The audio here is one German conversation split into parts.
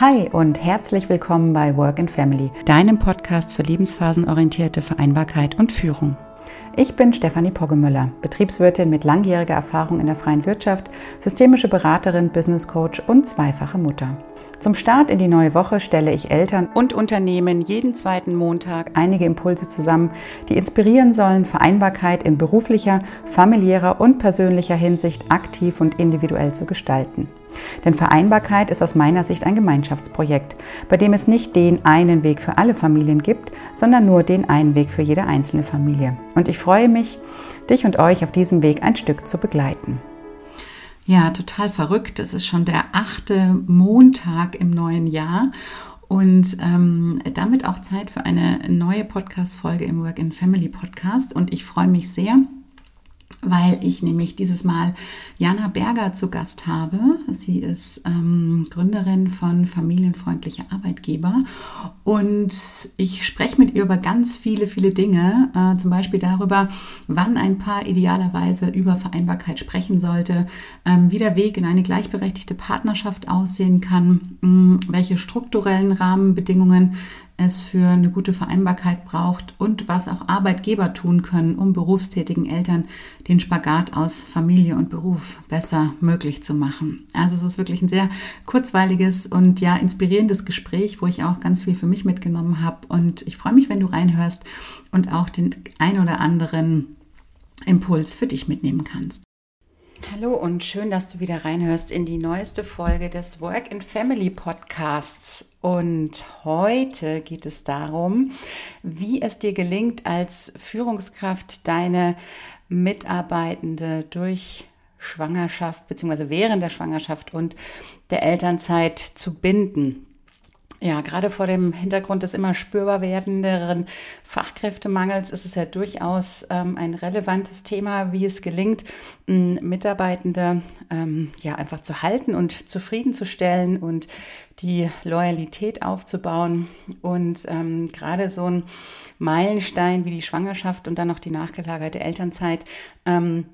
Hi und herzlich willkommen bei Work and Family, deinem Podcast für lebensphasenorientierte Vereinbarkeit und Führung. Ich bin Stefanie Poggemüller, Betriebswirtin mit langjähriger Erfahrung in der freien Wirtschaft, systemische Beraterin, Business Coach und zweifache Mutter. Zum Start in die neue Woche stelle ich Eltern und Unternehmen jeden zweiten Montag einige Impulse zusammen, die inspirieren sollen, Vereinbarkeit in beruflicher, familiärer und persönlicher Hinsicht aktiv und individuell zu gestalten. Denn Vereinbarkeit ist aus meiner Sicht ein Gemeinschaftsprojekt, bei dem es nicht den einen Weg für alle Familien gibt, sondern nur den einen Weg für jede einzelne Familie. Und ich freue mich, dich und euch auf diesem Weg ein Stück zu begleiten. Ja, total verrückt. Es ist schon der achte Montag im neuen Jahr und ähm, damit auch Zeit für eine neue Podcast-Folge im Work in Family Podcast. Und ich freue mich sehr, weil ich nämlich dieses Mal Jana Berger zu Gast habe. Sie ist ähm, Gründerin von Familienfreundliche Arbeitgeber und ich spreche mit ihr über ganz viele, viele Dinge, äh, zum Beispiel darüber, wann ein Paar idealerweise über Vereinbarkeit sprechen sollte, ähm, wie der Weg in eine gleichberechtigte Partnerschaft aussehen kann, mh, mm, welche strukturellen Rahmenbedingungen es für eine gute Vereinbarkeit braucht und was auch Arbeitgeber tun können, um berufstätigen Eltern den Spagat aus Familie und Beruf besser möglich zu machen. Also es ist wirklich ein sehr kurzweiliges und ja inspirierendes Gespräch, wo ich auch ganz viel für mich mitgenommen habe und ich freue mich, wenn du reinhörst und auch den ein oder anderen Impuls für dich mitnehmen kannst. Hallo und schön, dass du wieder reinhörst in die neueste Folge des Work and Family Podcasts. Und heute geht es darum, wie es dir gelingt, als Führungskraft deine Mitarbeitende durch Schwangerschaft bzw. während der Schwangerschaft und der Elternzeit zu binden. Ja, gerade vor dem Hintergrund des immer spürbar werdenderen Fachkräftemangels ist es ja durchaus ähm, ein relevantes Thema, wie es gelingt, Mitarbeitende ähm, ja einfach zu halten und zufriedenzustellen und die Loyalität aufzubauen. Und ähm, gerade so ein Meilenstein wie die Schwangerschaft und dann noch die nachgelagerte Elternzeit ähm,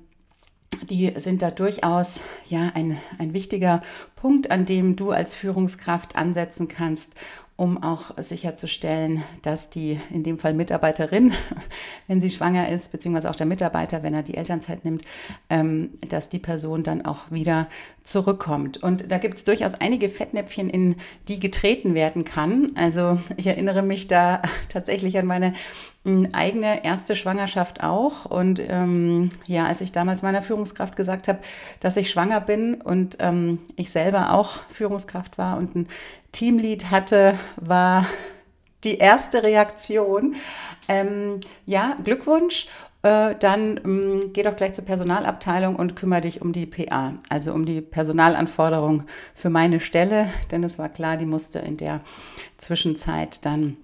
die sind da durchaus ja ein, ein wichtiger Punkt, an dem du als Führungskraft ansetzen kannst, um auch sicherzustellen, dass die, in dem Fall Mitarbeiterin, wenn sie schwanger ist, beziehungsweise auch der Mitarbeiter, wenn er die Elternzeit nimmt, ähm, dass die Person dann auch wieder zurückkommt. Und da gibt es durchaus einige Fettnäpfchen, in die getreten werden kann. Also ich erinnere mich da tatsächlich an meine eigene erste Schwangerschaft auch. Und ähm, ja, als ich damals meiner Führungskraft gesagt habe, dass ich schwanger bin und ähm, ich selber auch Führungskraft war und ein Teamlead hatte, war die erste Reaktion, ähm, ja, Glückwunsch. Äh, dann ähm, geh doch gleich zur Personalabteilung und kümmere dich um die PA, also um die Personalanforderung für meine Stelle, denn es war klar, die musste in der Zwischenzeit dann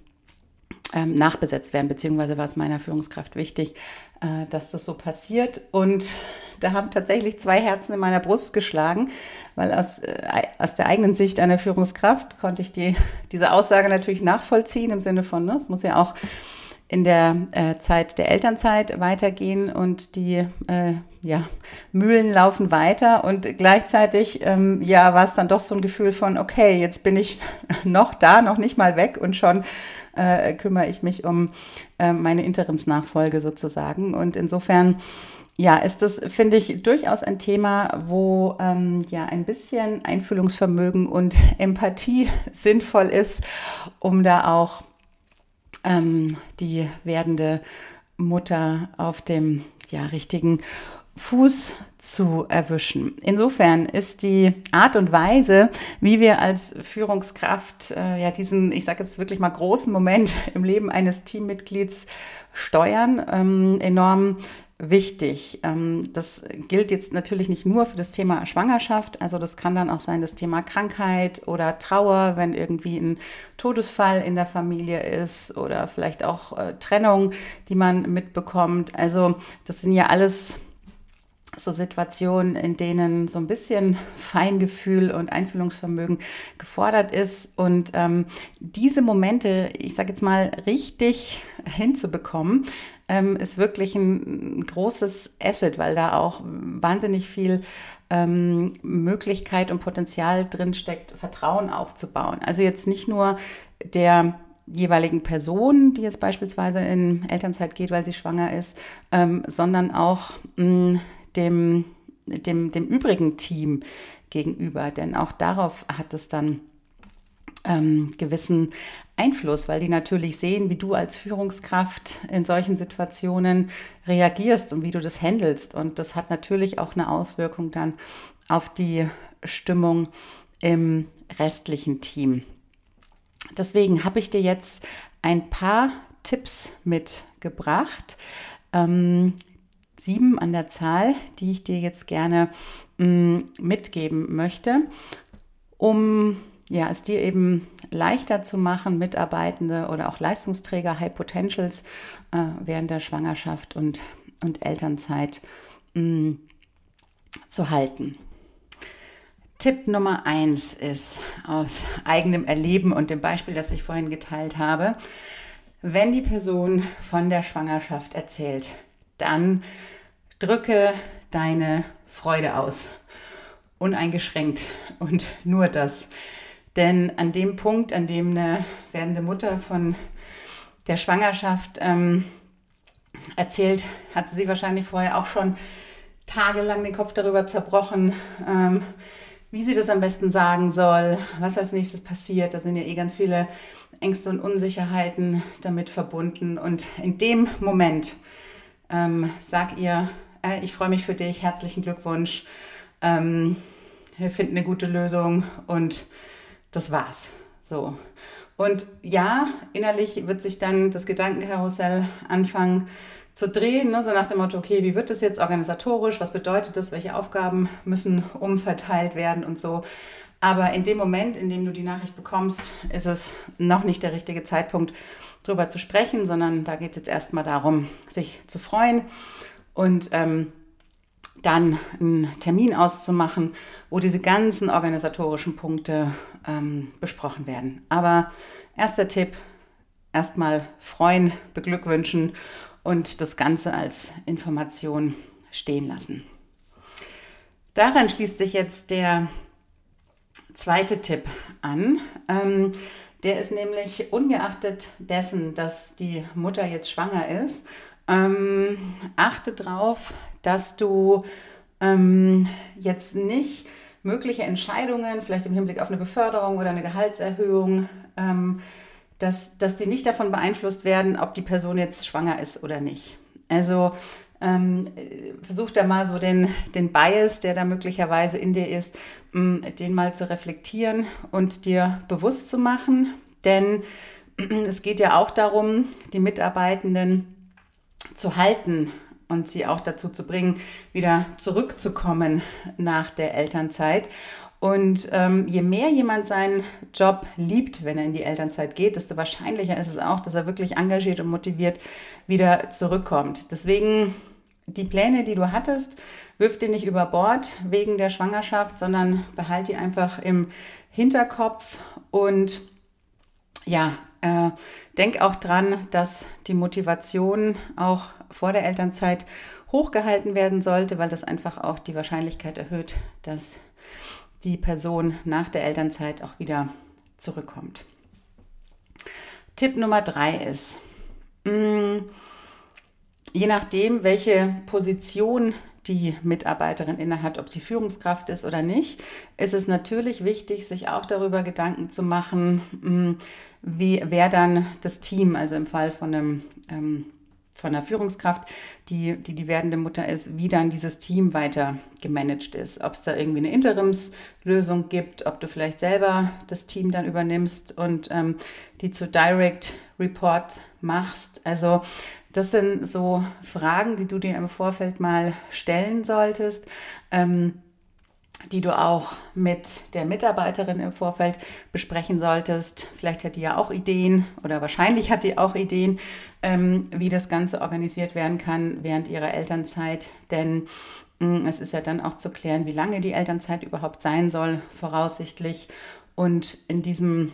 ähm, nachbesetzt werden, beziehungsweise war es meiner Führungskraft wichtig, äh, dass das so passiert. Und da haben tatsächlich zwei Herzen in meiner Brust geschlagen, weil aus, äh, aus der eigenen Sicht einer Führungskraft konnte ich die, diese Aussage natürlich nachvollziehen im Sinne von, ne, es muss ja auch in der äh, Zeit der Elternzeit weitergehen und die äh, ja, Mühlen laufen weiter und gleichzeitig ähm, ja, war es dann doch so ein Gefühl von, okay, jetzt bin ich noch da, noch nicht mal weg und schon äh, kümmere ich mich um äh, meine Interimsnachfolge sozusagen. Und insofern ja, ist das, finde ich, durchaus ein Thema, wo ähm, ja ein bisschen Einfühlungsvermögen und Empathie sinnvoll ist, um da auch ähm, die werdende Mutter auf dem ja, richtigen Fuß zu erwischen. Insofern ist die Art und Weise, wie wir als Führungskraft äh, ja diesen, ich sage jetzt wirklich mal großen Moment im Leben eines Teammitglieds steuern, ähm, enorm wichtig. Ähm, das gilt jetzt natürlich nicht nur für das Thema Schwangerschaft, also das kann dann auch sein das Thema Krankheit oder Trauer, wenn irgendwie ein Todesfall in der Familie ist oder vielleicht auch äh, Trennung, die man mitbekommt. Also das sind ja alles so Situationen, in denen so ein bisschen Feingefühl und Einfühlungsvermögen gefordert ist. Und ähm, diese Momente, ich sage jetzt mal, richtig hinzubekommen, ähm, ist wirklich ein, großes Asset, weil da auch wahnsinnig viel ähm, Möglichkeit und Potenzial drin steckt, Vertrauen aufzubauen. Also jetzt nicht nur der jeweiligen Person, die jetzt beispielsweise in Elternzeit geht, weil sie schwanger ist, ähm, sondern auch mh, mm, dem, dem, dem übrigen Team gegenüber. Denn auch darauf hat es dann ähm, gewissen Einfluss, weil die natürlich sehen, wie du als Führungskraft in solchen Situationen reagierst und wie du das handelst. Und das hat natürlich auch eine Auswirkung dann auf die Stimmung im restlichen Team. Deswegen habe ich dir jetzt ein paar Tipps mitgebracht, ähm, sieben an der Zahl, die ich dir jetzt gerne mm, mitgeben möchte, um ja, es dir eben leichter zu machen, Mitarbeitende oder auch Leistungsträger, High Potentials äh, während der Schwangerschaft und, und Elternzeit mh, mm, zu halten. Tipp Nummer eins ist aus eigenem Erleben und dem Beispiel, das ich vorhin geteilt habe, wenn die Person von der Schwangerschaft erzählt, dann drücke deine Freude aus. Uneingeschränkt und nur das. Denn an dem Punkt, an dem eine werdende Mutter von der Schwangerschaft ähm, erzählt, hat sie wahrscheinlich vorher auch schon tagelang den Kopf darüber zerbrochen, ähm, wie sie das am besten sagen soll, was als nächstes passiert. Da sind ja eh ganz viele Ängste und Unsicherheiten damit verbunden. Und in dem Moment ähm, sag ihr, äh, ich freue mich für dich, herzlichen Glückwunsch, ähm, wir finden eine gute Lösung und das war's. So. Und ja, innerlich wird sich dann das Gedankenkarussell anfangen zu drehen, ne? so nach dem Motto, okay, wie wird das jetzt organisatorisch, was bedeutet das, welche Aufgaben müssen umverteilt werden und so. Aber in dem Moment, in dem du die Nachricht bekommst, ist es noch nicht der richtige Zeitpunkt, darüber zu sprechen, sondern da geht es jetzt erstmal darum, sich zu freuen und ähm, dann einen Termin auszumachen, wo diese ganzen organisatorischen Punkte ähm, besprochen werden. Aber erster Tipp, erstmal freuen, beglückwünschen und das Ganze als Information stehen lassen. Daran schließt sich jetzt der zweite Tipp an. Ähm, der ist nämlich ungeachtet dessen, dass die Mutter jetzt schwanger ist, ähm, achte darauf, dass du ähm, jetzt nicht mögliche Entscheidungen, vielleicht im Hinblick auf eine Beförderung oder eine Gehaltserhöhung, ähm, dass, dass die nicht davon beeinflusst werden, ob die Person jetzt schwanger ist oder nicht. Also ähm, versuch da mal so den, den Bias, der da möglicherweise in dir ist, ähm, den mal zu reflektieren und dir bewusst zu machen. Denn es geht ja auch darum, die Mitarbeitenden zu halten und sie auch dazu zu bringen, wieder zurückzukommen nach der Elternzeit. Und ähm, je mehr jemand seinen Job liebt, wenn er in die Elternzeit geht, desto wahrscheinlicher ist es auch, dass er wirklich engagiert und motiviert wieder zurückkommt. Deswegen die Pläne, die du hattest, wirf die nicht über Bord wegen der Schwangerschaft, sondern behalte die einfach im Hinterkopf und ja, äh, denk auch dran, dass die Motivation auch vor der Elternzeit hochgehalten werden sollte, weil das einfach auch die Wahrscheinlichkeit erhöht, dass die Person nach der Elternzeit auch wieder zurückkommt. Tipp Nummer drei ist, mh, mm, je nachdem, welche Position die Mitarbeiterin innehat, ob sie Führungskraft ist oder nicht, ist es natürlich wichtig, sich auch darüber Gedanken zu machen, mm, wie, wer dann das Team, also im Fall von einem ähm, von einer Führungskraft, die, die die werdende Mutter ist, wie dann dieses Team weiter gemanagt ist. Ob es da irgendwie eine Interimslösung gibt, ob du vielleicht selber das Team dann übernimmst und ähm, die zu Direct Report machst. Also das sind so Fragen, die du dir im Vorfeld mal stellen solltest. Ähm, die du auch mit der Mitarbeiterin im Vorfeld besprechen solltest. Vielleicht hat die ja auch Ideen oder wahrscheinlich hat die auch Ideen, ähm, wie das Ganze organisiert werden kann während ihrer Elternzeit. Denn mh, mm, es ist ja dann auch zu klären, wie lange die Elternzeit überhaupt sein soll, voraussichtlich. Und in diesem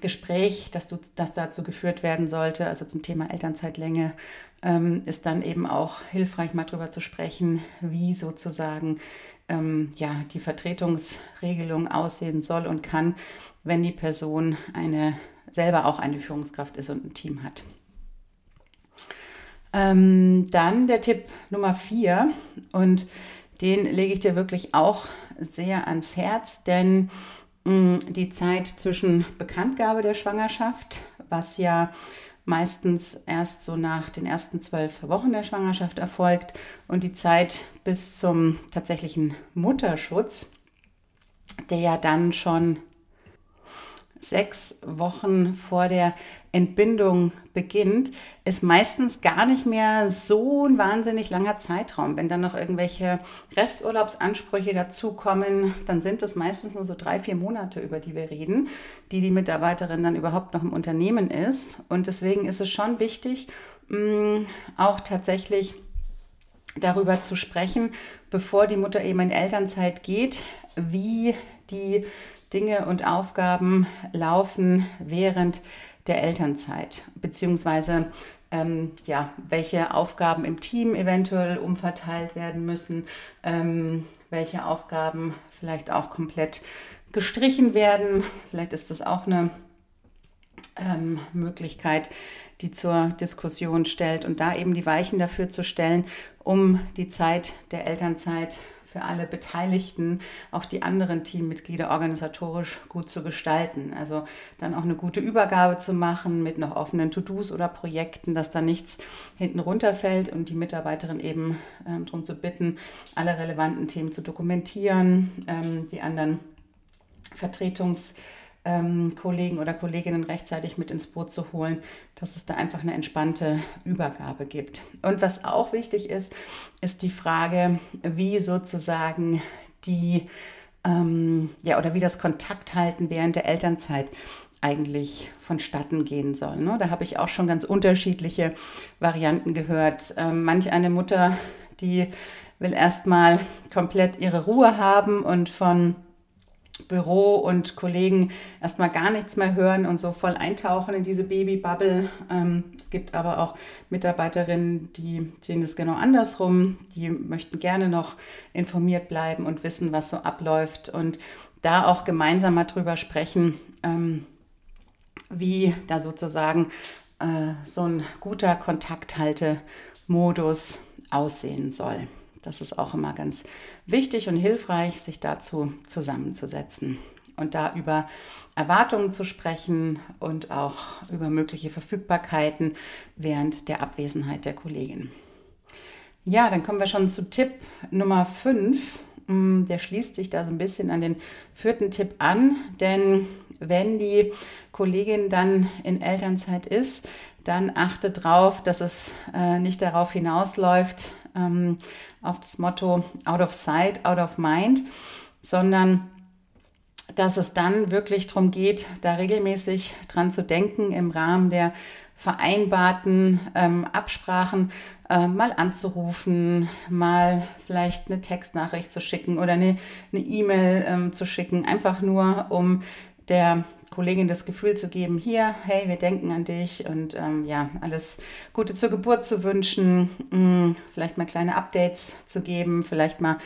Gespräch, das, du, das dazu geführt werden sollte, also zum Thema Elternzeitlänge, ähm, ist dann eben auch hilfreich, mal darüber zu sprechen, wie sozusagen ähm, ja, die Vertretungsregelung aussehen soll und kann, wenn die Person eine, selber auch eine Führungskraft ist und ein Team hat. Ähm, dann der Tipp Nummer vier und den lege ich dir wirklich auch sehr ans Herz, denn die Zeit zwischen Bekanntgabe der Schwangerschaft, was ja meistens erst so nach den ersten zwölf Wochen der Schwangerschaft erfolgt und die Zeit bis zum tatsächlichen Mutterschutz, der ja dann schon sechs Wochen vor der Entbindung beginnt, ist meistens gar nicht mehr so ein wahnsinnig langer Zeitraum. Wenn dann noch irgendwelche Resturlaubsansprüche dazukommen, dann sind es meistens nur so drei, vier Monate, über die wir reden, die die Mitarbeiterin dann überhaupt noch im Unternehmen ist. Und deswegen ist es schon wichtig, mm, auch tatsächlich darüber zu sprechen, bevor die Mutter eben in Elternzeit geht, wie die Dinge und Aufgaben laufen während der Elternzeit, beziehungsweise ähm, ja, welche Aufgaben im Team eventuell umverteilt werden müssen, ähm, welche Aufgaben vielleicht auch komplett gestrichen werden. Vielleicht ist das auch eine ähm, Möglichkeit, die zur Diskussion stellt und da eben die Weichen dafür zu stellen, um die Zeit der Elternzeit für alle Beteiligten, auch die anderen Teammitglieder organisatorisch gut zu gestalten. Also dann auch eine gute Übergabe zu machen mit noch offenen To-Dos oder Projekten, dass da nichts hinten runterfällt und die Mitarbeiterin eben ähm, darum zu bitten, alle relevanten Themen zu dokumentieren, ähm, die anderen Vertretungs- ähm, Kollegen oder Kolleginnen rechtzeitig mit ins Boot zu holen, dass es da einfach eine entspannte Übergabe gibt. Und was auch wichtig ist, ist die Frage, wie sozusagen die, ähm, ja, oder wie das Kontakthalten während der Elternzeit eigentlich vonstatten gehen soll. Ne? Da habe ich auch schon ganz unterschiedliche Varianten gehört. Ähm, manch eine Mutter, die will erstmal komplett ihre Ruhe haben und von Büro und Kollegen erstmal gar nichts mehr hören und so voll eintauchen in diese Babybubble. Ähm, es gibt aber auch Mitarbeiterinnen, die sehen das genau andersrum. Die möchten gerne noch informiert bleiben und wissen, was so abläuft und da auch gemeinsam mal drüber sprechen, ähm, wie da sozusagen äh, so ein guter Kontakthaltemodus aussehen soll. Das ist auch immer ganz wichtig und hilfreich, sich dazu zusammenzusetzen und da über Erwartungen zu sprechen und auch über mögliche Verfügbarkeiten während der Abwesenheit der Kollegin. Ja, dann kommen wir schon zu Tipp Nummer 5. Mm, der schließt sich da so ein bisschen an den vierten Tipp an, denn wenn die Kollegin dann in Elternzeit ist, dann achte darauf, dass es äh, nicht darauf hinausläuft, ähm, auf das Motto Out of Sight, Out of Mind, sondern dass es dann wirklich darum geht, da regelmäßig dran zu denken, im Rahmen der vereinbarten ähm, Absprachen äh, mal anzurufen, mal vielleicht eine Textnachricht zu schicken oder eine E-Mail e ähm, zu schicken, einfach nur um der Kollegin das Gefühl zu geben, hier, hey, wir denken an dich und ähm, ja, alles Gute zur Geburt zu wünschen, mh, mm, vielleicht mal kleine Updates zu geben, vielleicht mal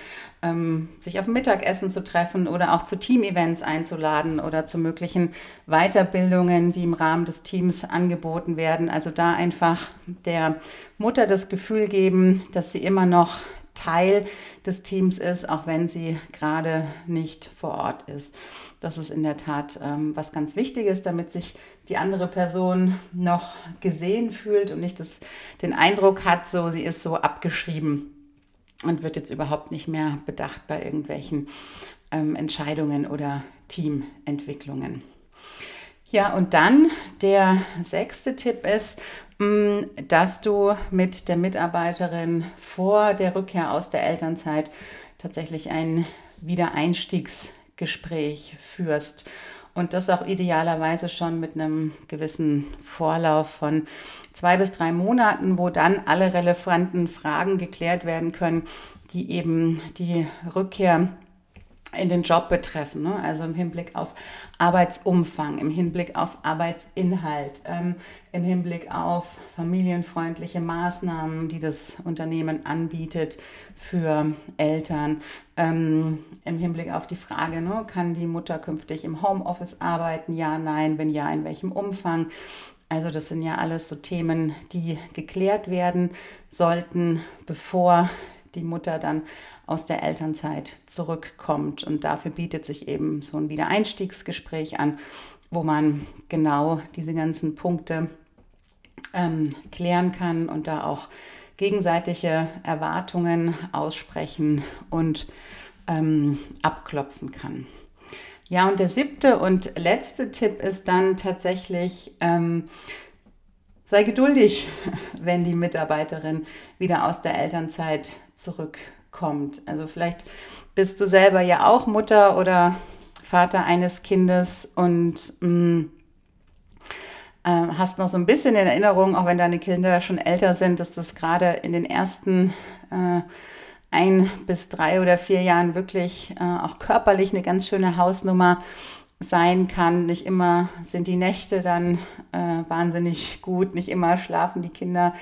ähm, sich auf Mittagessen zu treffen oder auch zu Team-Events einzuladen oder zu möglichen Weiterbildungen, die im Rahmen des Teams angeboten werden. Also da einfach der Mutter das Gefühl geben, dass sie immer noch Teil des Teams ist, auch wenn sie gerade nicht vor Ort ist. Das ist in der Tat ähm, was ganz Wichtiges, damit sich die andere Person noch gesehen fühlt und nicht das, den Eindruck hat, so sie ist so abgeschrieben und wird jetzt überhaupt nicht mehr bedacht bei irgendwelchen ähm, Entscheidungen oder Teamentwicklungen. Ja, und dann der sechste Tipp ist, dass du mit der Mitarbeiterin vor der Rückkehr aus der Elternzeit tatsächlich ein Wiedereinstiegsgespräch führst. Und das auch idealerweise schon mit einem gewissen Vorlauf von zwei bis drei Monaten, wo dann alle relevanten Fragen geklärt werden können, die eben die Rückkehr in den Job betreffen, ne? also im Hinblick auf Arbeitsumfang, im Hinblick auf Arbeitsinhalt, ähm, im Hinblick auf familienfreundliche Maßnahmen, die das Unternehmen anbietet für Eltern, ähm, im Hinblick auf die Frage, ne, kann die Mutter künftig im Homeoffice arbeiten? Ja, nein, wenn ja, in welchem Umfang? Also das sind ja alles so Themen, die geklärt werden sollten, bevor die Mutter dann aus der Elternzeit zurückkommt. Und dafür bietet sich eben so ein Wiedereinstiegsgespräch an, wo man genau diese ganzen Punkte ähm, klären kann und da auch gegenseitige Erwartungen aussprechen und ähm, abklopfen kann. Ja, und der siebte und letzte Tipp ist dann tatsächlich, ähm, sei geduldig, wenn die Mitarbeiterin wieder aus der Elternzeit zurückkommt. Also vielleicht bist du selber ja auch Mutter oder Vater eines Kindes und mh, mm, äh, hast noch so ein bisschen in Erinnerung, auch wenn deine Kinder schon älter sind, dass das gerade in den ersten äh, ein bis drei oder vier Jahren wirklich äh, auch körperlich eine ganz schöne Hausnummer sein kann. Nicht immer sind die Nächte dann äh, wahnsinnig gut, nicht immer schlafen die Kinder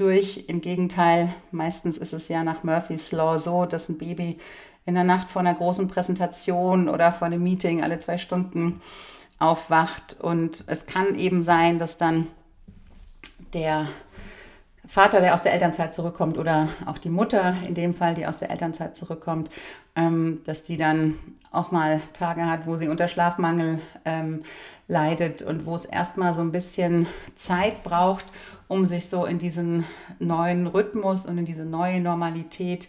durch. Im Gegenteil, meistens ist es ja nach Murphy's Law so, dass ein Baby in der Nacht vor einer großen Präsentation oder vor einem Meeting alle zwei Stunden aufwacht. Und es kann eben sein, dass dann der Vater, der aus der Elternzeit zurückkommt, oder auch die Mutter in dem Fall, die aus der Elternzeit zurückkommt, ähm, dass die dann auch mal Tage hat, wo sie unter Schlafmangel ähm, leidet und wo es erstmal so ein bisschen Zeit braucht, um sich so in diesen neuen Rhythmus und in diese neue Normalität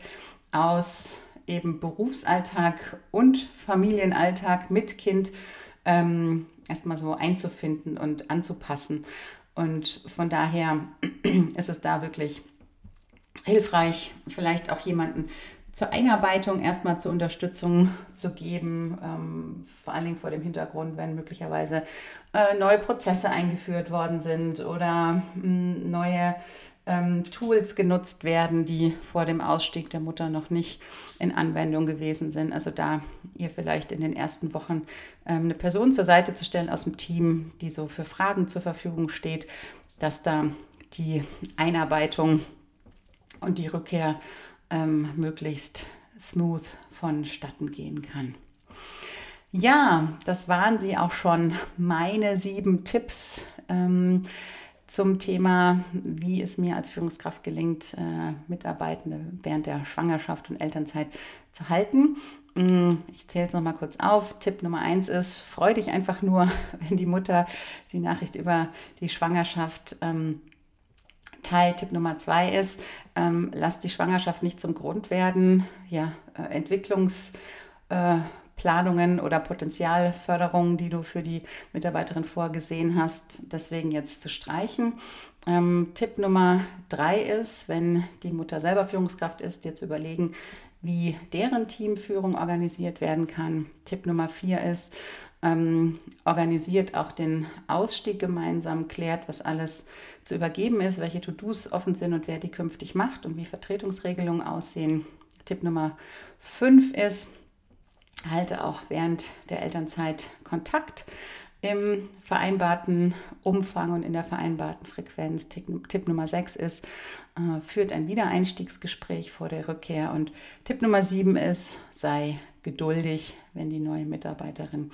aus eben Berufsalltag und Familienalltag mit Kind ähm, erstmal so einzufinden und anzupassen. Und von daher ist es da wirklich hilfreich, vielleicht auch jemanden zur Einarbeitung erstmal zur Unterstützung zu geben, ähm, vor allen Dingen vor dem Hintergrund, wenn möglicherweise äh, neue Prozesse eingeführt worden sind oder mh, hm, neue ähm, Tools genutzt werden, die vor dem Ausstieg der Mutter noch nicht in Anwendung gewesen sind. Also da ihr vielleicht in den ersten Wochen ähm, eine Person zur Seite zu stellen aus dem Team, die so für Fragen zur Verfügung steht, dass da die Einarbeitung und die Rückkehr ähm, möglichst smooth vonstatten gehen kann. Ja, das waren sie auch schon, meine sieben Tipps. Ähm, zum Thema, wie es mir als Führungskraft gelingt, äh, Mitarbeitende während der Schwangerschaft und Elternzeit zu halten. Mm, ich zähle es nochmal kurz auf. Tipp Nummer eins ist, freu dich einfach nur, wenn die Mutter die Nachricht über die Schwangerschaft ähm, teilt. Tipp Nummer zwei ist, ähm, lass die Schwangerschaft nicht zum Grund werden, ja, äh, Entwicklungs- äh, Planungen oder Potenzialförderungen, die du für die Mitarbeiterin vorgesehen hast, deswegen jetzt zu streichen. Ähm, Tipp Nummer drei ist, wenn die Mutter selber Führungskraft ist, dir zu überlegen, wie deren Teamführung organisiert werden kann. Tipp Nummer vier ist, ähm, organisiert auch den Ausstieg gemeinsam, klärt, was alles zu übergeben ist, welche To-Dos offen sind und wer die künftig macht und wie Vertretungsregelungen aussehen. Tipp Nummer fünf ist, halte auch während der Elternzeit Kontakt im vereinbarten Umfang und in der vereinbarten Frequenz. Tipp, Nummer 6 ist, äh, führt ein Wiedereinstiegsgespräch vor der Rückkehr. Und Tipp Nummer 7 ist, sei geduldig, wenn die neue Mitarbeiterin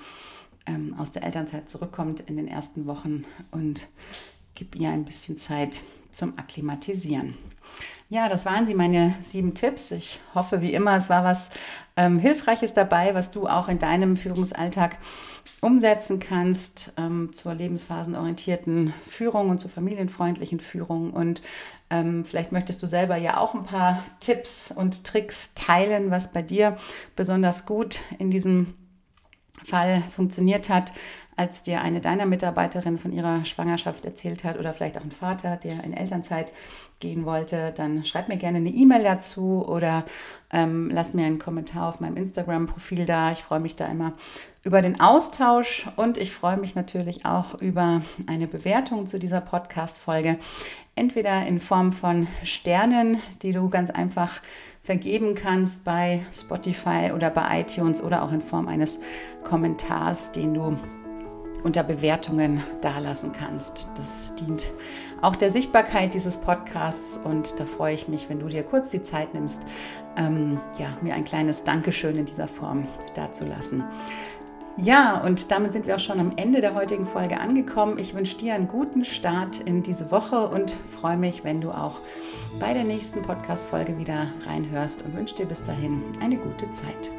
ähm, aus der Elternzeit zurückkommt in den ersten Wochen und gib ihr ein bisschen Zeit zum Akklimatisieren. Ja, das waren sie, meine sieben Tipps. Ich hoffe, wie immer, es war was ähm, Hilfreiches dabei, was du auch in deinem Führungsalltag umsetzen kannst ähm, zur lebensphasenorientierten Führung und zur familienfreundlichen Führung. Und ähm, vielleicht möchtest du selber ja auch ein paar Tipps und Tricks teilen, was bei dir besonders gut in diesem Fall funktioniert hat. Als dir eine deiner Mitarbeiterinnen von ihrer Schwangerschaft erzählt hat oder vielleicht auch ein Vater, der in Elternzeit gehen wollte, dann schreib mir gerne eine E-Mail dazu oder ähm, lass mir einen Kommentar auf meinem Instagram-Profil da. Ich freue mich da immer über den Austausch und ich freue mich natürlich auch über eine Bewertung zu dieser Podcast-Folge. Entweder in Form von Sternen, die du ganz einfach vergeben kannst bei Spotify oder bei iTunes oder auch in Form eines Kommentars, den du unter Bewertungen dalassen kannst. Das dient auch der Sichtbarkeit dieses Podcasts und da freue ich mich, wenn du dir kurz die Zeit nimmst, ähm, ja, mir ein kleines Dankeschön in dieser Form dazulassen. Ja, und damit sind wir auch schon am Ende der heutigen Folge angekommen. Ich wünsche dir einen guten Start in diese Woche und freue mich, wenn du auch bei der nächsten Podcast-Folge wieder reinhörst und wünsche dir bis dahin eine gute Zeit.